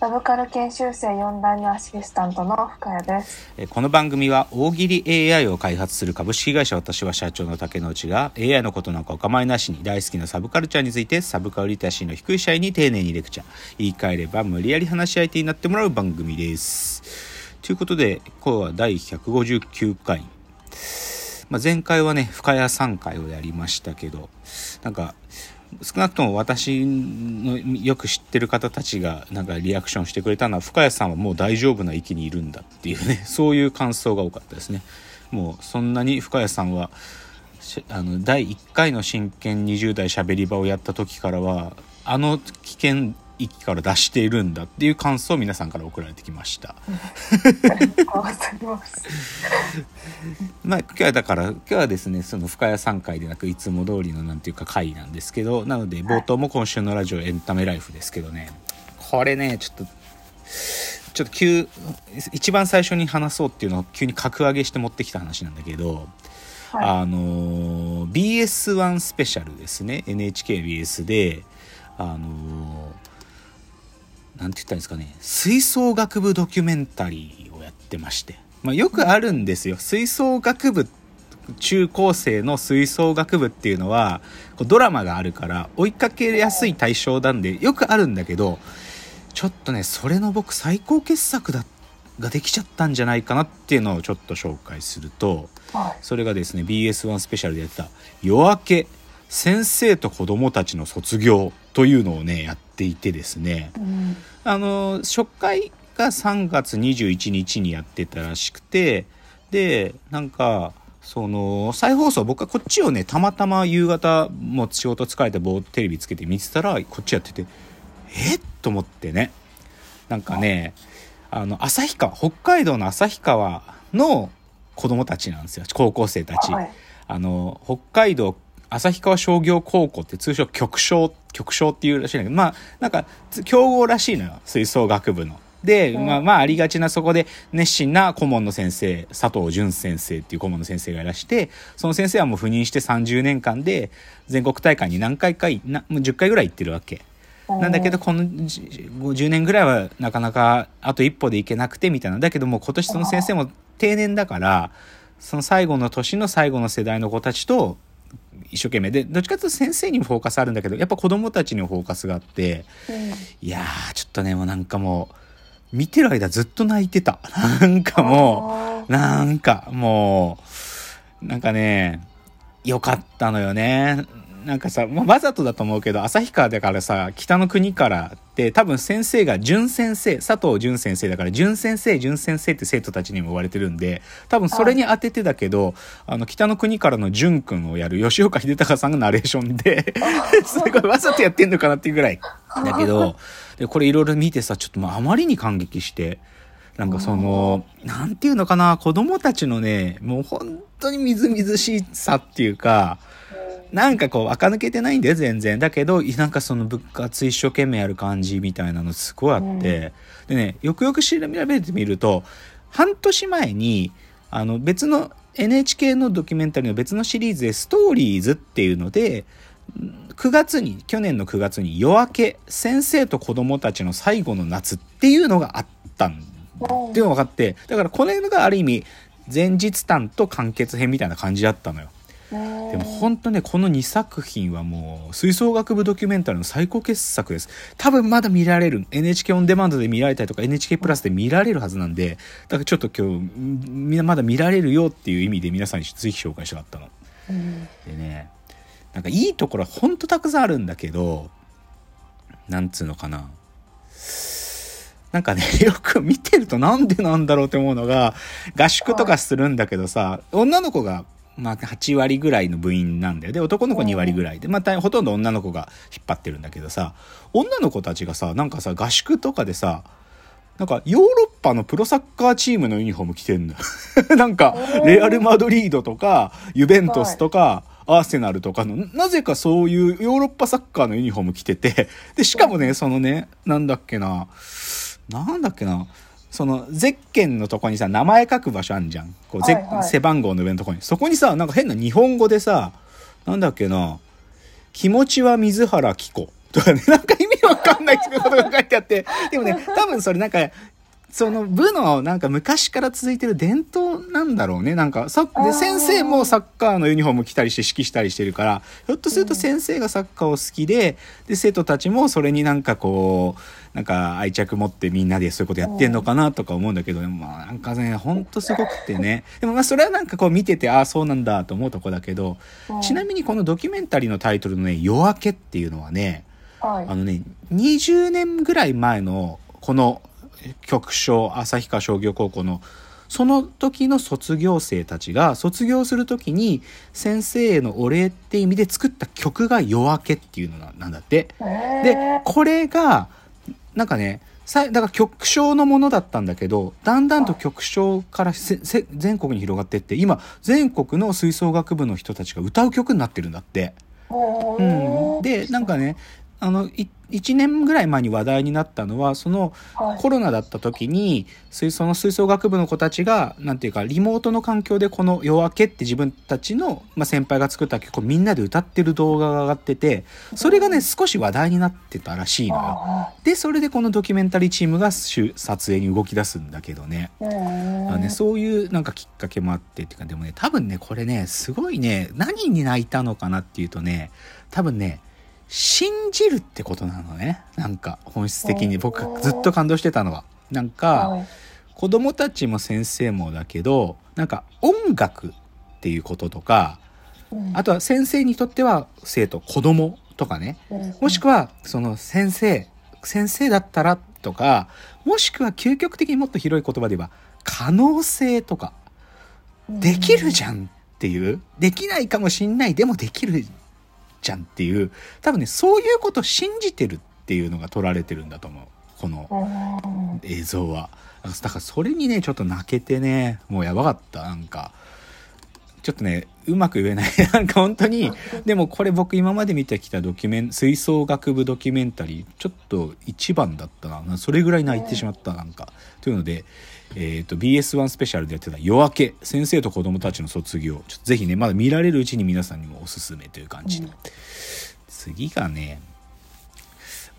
サブカル研修生4代目アシスタントの深谷です。この番組は大喜利 AI を開発する株式会社私は社長の竹之内が AI のことなんかお構いなしに大好きなサブカルチャーについてサブカルリテラシーの低い社員に丁寧にレクチャー言い換えれば無理やり話し相手になってもらう番組ですということで今日は第159回、まあ、前回はね深谷3回をやりましたけどなんか少なくとも私のよく知ってる方たちがなんかリアクションしてくれたのは深谷さんはもう大丈夫な域にいるんだっていうね そういう感想が多かったですね。もうそんなに深谷さんはあの第1回の真剣20代しゃべり場をやった時からはあの危険域から脱しているんだっていう感想を皆さんから送られてきました。まあ、今日はだから今日はですねその深谷3回でなくいつも通りのなんていうか回なんですけどなので冒頭も今週のラジオエンタメライフですけどね。これねちょっとちょっと急一番最初に話そうっていうのを急に格上げして持ってきた話なんだけど、はあの BS1 スペシャルですね。NHKBS であのなんて言ったらいいんですかね吹奏楽部ドキュメンタリーをやってまして、まあ、よくあるんですよ吹奏楽部中高生の吹奏楽部っていうのはこうドラマがあるから追いかけやすい対象なんでよくあるんだけどちょっとねそれの僕最高傑作だができちゃったんじゃないかなっていうのをちょっと紹介すると。それがですね BS1 スペシャルでやってた「夜明け先生と子供たちの卒業」というのをねやっていてですねうん。あの初回が3月21日にやってたらしくてでなんかその再放送僕はこっちをねたまたま夕方もう仕事疲れてぼテレビつけて見てたらこっちやっててえっと思ってねなんかねあの旭川北海道の旭川の子供たちなんですよ高校生たち。はい。あの北海道旭川商業高校って通称局賞局賞っていうらしいんだけどまあなんか強豪らしいのよ吹奏楽部の。で、うんまあまあありがちなそこで熱心な顧問の先生佐藤淳先生っていう顧問の先生がいらしてその先生はもう赴任して30年間で全国大会に何回かいなもう10回ぐらい行ってるわけ。なんだけど、このじ50年ぐらいはなかなかあと一歩でいけなくてみたいな。だけどもう今年その先生も定年だから、その最後の年の最後の世代の子たちと一生懸命で、どっちかというと先生にもフォーカスあるんだけど、やっぱ子供たちにもフォーカスがあって、うん。いやー、ちょっとね、もうなんかもう、見てる間ずっと泣いてた。なんかもう、なんかもう、なんかね、よかったのよね。なんかさ、まあ、わざとだと思うけど、旭川だからさ、北の国からって、多分先生が淳先生、佐藤淳先生だから、淳先生、淳先生って生徒たちにも言われてるんで、多分それに当ててだけど、あの、北の国からの淳くんをやる吉岡秀隆さんがナレーションで、すごいわざとやってんのかなっていうぐらい。だけど、で、これいろいろ見てさ、ちょっともうあまりに感激して、なんかその、なんていうのかな、子供たちのね、もう本当にみずみずしさっていうか、なんかこう、垢抜けてないんだよ、全然。だけど、なんかその部活一生懸命やる感じみたいなのすごいあって、でね、よくよく調べてみると、半年前に、あの、別の NHK のドキュメンタリーの別のシリーズで、ストーリーズっていうので、9月に、去年の9月に夜明け、先生と子供たちの最後の夏っていうのがあったんうんっていうのが分かって、だからこれがある意味、前日談と完結編みたいな感じだったのよ。でも本当ね、この2作品はもう、吹奏楽部ドキュメンタリーの最高傑作です。多分まだ見られる。NHK オンデマンドで見られたりとか、NHK プラスで見られるはずなんで、だからちょっと今日、みんなまだ見られるよっていう意味で皆さんにぜひ紹介したかったの。でね、なんかいいところはほんとたくさんあるんだけど、なんつうのかな。なんかね、よく見てるとなんでなんだろうって思うのが、合宿とかするんだけどさ、女の子が、まあ、8割ぐらいの部員なんだよ。で、男の子2割ぐらいで、また、ほとんど女の子が引っ張ってるんだけどさ、女の子たちがさ、なんかさ、合宿とかでさ、なんかヨーロッパのプロサッカーチームのユニフォーム着てんのよ。なんか、レアル・マドリードとか、ユベントスとか、アーセナルとかの、なぜかそういうヨーロッパサッカーのユニフォーム着てて、で、しかもね、そのね、なんだっけな、なんだっけな、そのゼッケンのとこにさ名前書く場所あんじゃん。こう、ゼッはいはい。背番号の上のとこに。そこにさなんか変な日本語でさなんだっけな「気持ちは水原希子」とかねなんか意味わかんないことが書いてあって。でもね多分それなんかその部のなんか昔から続いてる伝統なんだろうね。なんかさで先生もサッカーのユニフォーム着たりして指揮したりしてるからひょっとすると先生がサッカーを好きでで生徒たちもそれになんかこうなんか愛着持ってみんなでそういうことやってんのかなとか思うんだけど、まあなんかねほんとすごくてね。でもまあそれはなんかこう見ててああそうなんだと思うとこだけどうん。ちなみにこのドキュメンタリーのタイトルのね「夜明け」っていうのはねはい。あのね20年ぐらい前のこの局長旭川商業高校のその時の卒業生たちが卒業する時に先生へのお礼って意味で作った曲が「夜明け」っていうのなんだって。えでーこれがなんかねさだから曲章のものだったんだけどだんだんと曲章からせせ全国に広がってって今全国の吹奏楽部の人たちが歌う曲になってるんだって。うん、でなんかねあのい1年ぐらい前に話題になったのはそのはいコロナだった時に吹その吹奏楽部の子たちがなんていうかリモートの環境でこの「夜明け」って自分たちの、まあ、先輩が作った曲をみんなで歌ってる動画が上がっててそれがね少し話題になってたらしいのよ。あでそれでこのドキュメンタリーチームが撮影に動き出すんだけどね。あのね、そういうなんかきっかけもあってっていうかでもね多分ねこれねすごいね何に泣いたのかなっていうとね多分ね信じるってことなのね。なんか本質的に。僕がずっと感動してたのは。なんかはい。子供たちも先生もだけどなんか音楽っていうこととかうん。あとは先生にとっては生徒子供とかね。うん。もしくはその先生先生だったらとかもしくは究極的にもっと広い言葉で言えば可能性とか。できるじゃんっていう。できないかもしんない。でもできるじゃんっていう多分ねそういうことを信じてるっていうのが取られてるんだと思う。このうん映像は。だからそれにねちょっと泣けてねもうやばかった。なんかちょっとねうまく言えない。なんか本当にでもこれ僕今まで見てきたドキュメン吹奏楽部ドキュメンタリーちょっと一番だったな。それぐらい泣いてしまったなんか。というので、えー、と BS1 スペシャルでやってた「夜明け先生と子供たちの卒業」ちょっとぜひねまだ見られるうちに皆さんにもおすすめという感じで、うん。次がね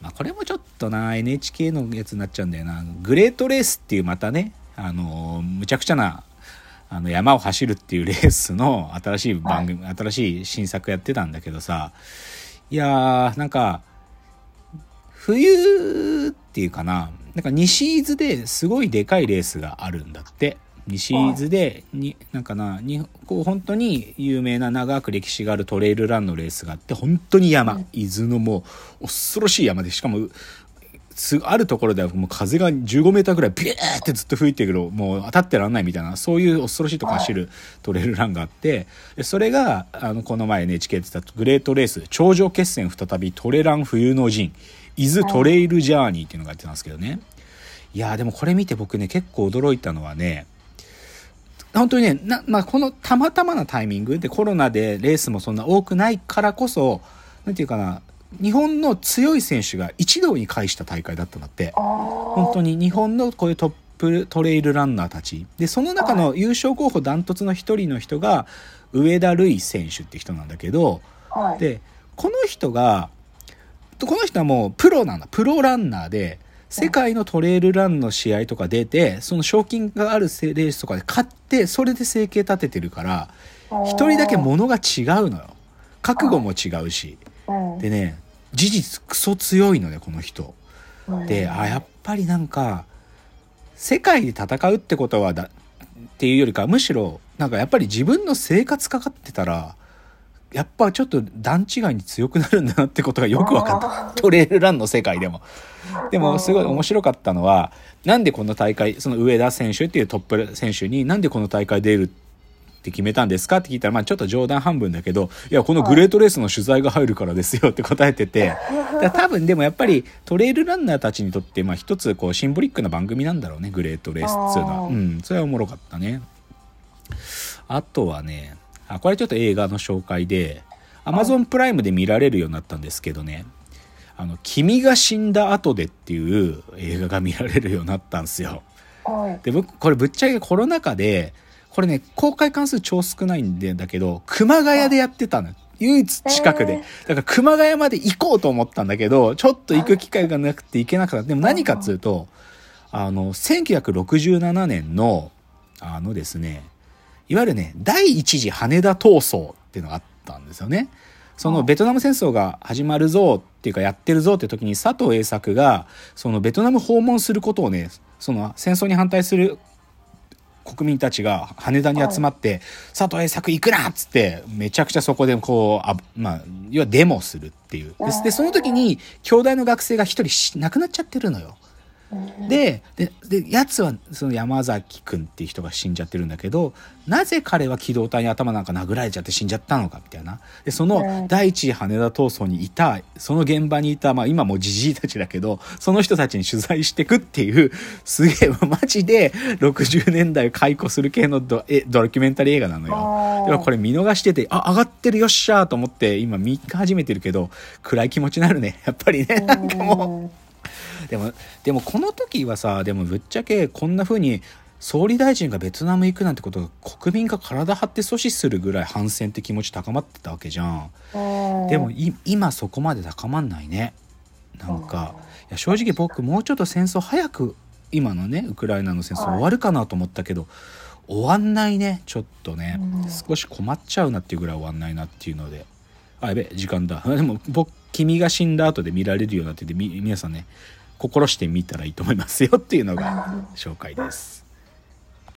まあ、これもちょっとな NHK のやつになっちゃうんだよな。グレートレースっていうまたねあのむちゃくちゃなあの山を走るっていうレースの新しい。番組、新しい新作やってたんだけどさ。いやーなんか冬っていうかななんか西伊豆ですごいでかいレースがあるんだって。西伊豆でになんかなにこう本当に有名な長く歴史があるトレイルランのレースがあって本当に山、うん。伊豆のもう恐ろしい山でしかもすあるところではもう風が15メーターぐらいビューってずっと吹いてくるもう当たってらんないみたいなそういう恐ろしいとこ走るトレイルランがあってでそれがあのこの前 NHK で言ってたグレートレース頂上決戦再びトレラン冬の陣伊豆トレイルジャーニーっていうのがやってたんですけどね。いやーでもこれ見て僕ね結構驚いたのはね本当にねな、まあ、このたまたまなタイミングでコロナでレースもそんな多くないからこそなんていうかな日本の強い選手が一堂に会した大会だったんだって。本本当に日本のこういうトップトレイルランナーたち。でその中の優勝候補ダントツの一人の人が上田瑠衣選手って人なんだけどはい。でこの人がこの人はもうプロなんだ。プロランナーで世界のトレイルランの試合とか出てその賞金があるレースとかで勝ってそれで生計立ててるから一人だけ物が違うのよ。覚悟も違うし。うんでね事実クソ強いのねこの人。うん。であやっぱりなんか世界で戦うってことはだっていうよりかむしろなんかやっぱり自分の生活かかってたらやっぱちょっと段違いに強くなるんだなってことがよく分かった。トレイルランの世界でも。でもすごい面白かったのはなんでこの大会その上田選手っていうトップ選手になんでこの大会出るって決めたんですか？って聞いたら、まあちょっと冗談半分だけど、いや、このグレートレースの取材が入るからですよって答えてて、だ多分でもやっぱりトレイルランナーたちにとって、まあ一つこうシンボリックな番組なんだろうね、グレートレースっていうのは。うん、それはおもろかったね。あとはね、あ、これちょっと映画の紹介で、アマゾンプライムで見られるようになったんですけどね、あの、君が死んだ後でっていう映画が見られるようになったんですよ。で、僕、これぶっちゃけコロナ禍で、これね、公開関数超少ないんだけど、熊谷でやってたの。唯一近くで。だから熊谷まで行こうと思ったんだけど、ちょっと行く機会がなくて行けなかった。でも何かっつうと、あの、1967年の、あのですね、いわゆるね、第一次羽田闘争っていうのがあったんですよね。そのベトナム戦争が始まるぞっていうかやってるぞって時に佐藤栄作がそのベトナム訪問することをねその戦争に反対する国民たちが羽田に集まって、佐藤栄作行くなっつって、めちゃくちゃそこでこう、あまあ、要はデモするっていう。で、その時に、兄弟の学生が一人亡くなっちゃってるのよ。で、で、で、やつは、その山崎くんっていう人が死んじゃってるんだけど、なぜ彼は機動隊に頭なんか殴られちゃって死んじゃったのか、みたいな。で、その第一羽田闘争にいた、その現場にいた、まあ今もじじいたちだけど、その人たちに取材してくっていう、すげえ、マジで60年代を解雇する系のドえドキュメンタリー映画なのよ。でもこれ見逃してて、あ、上がってるよっしゃーと思って、今見始めてるけど、暗い気持ちになるね。やっぱりね、なんかもう。でも、でもこの時はさ、でもぶっちゃけこんな風に総理大臣がベトナム行くなんてことが国民が体張って阻止するぐらい反戦って気持ち高まってたわけじゃん。でも今そこまで高まんないね。なんか、いや正直僕もうちょっと戦争早く今のねウクライナの戦争終わるかなと思ったけど、終わんないねちょっとね、少し困っちゃうなっていうぐらい終わんないなっていうので。あやべ時間だ。でも僕君が死んだ後で見られるようになってて皆さんね心してみたらいいと思いますよっていうのが紹介です。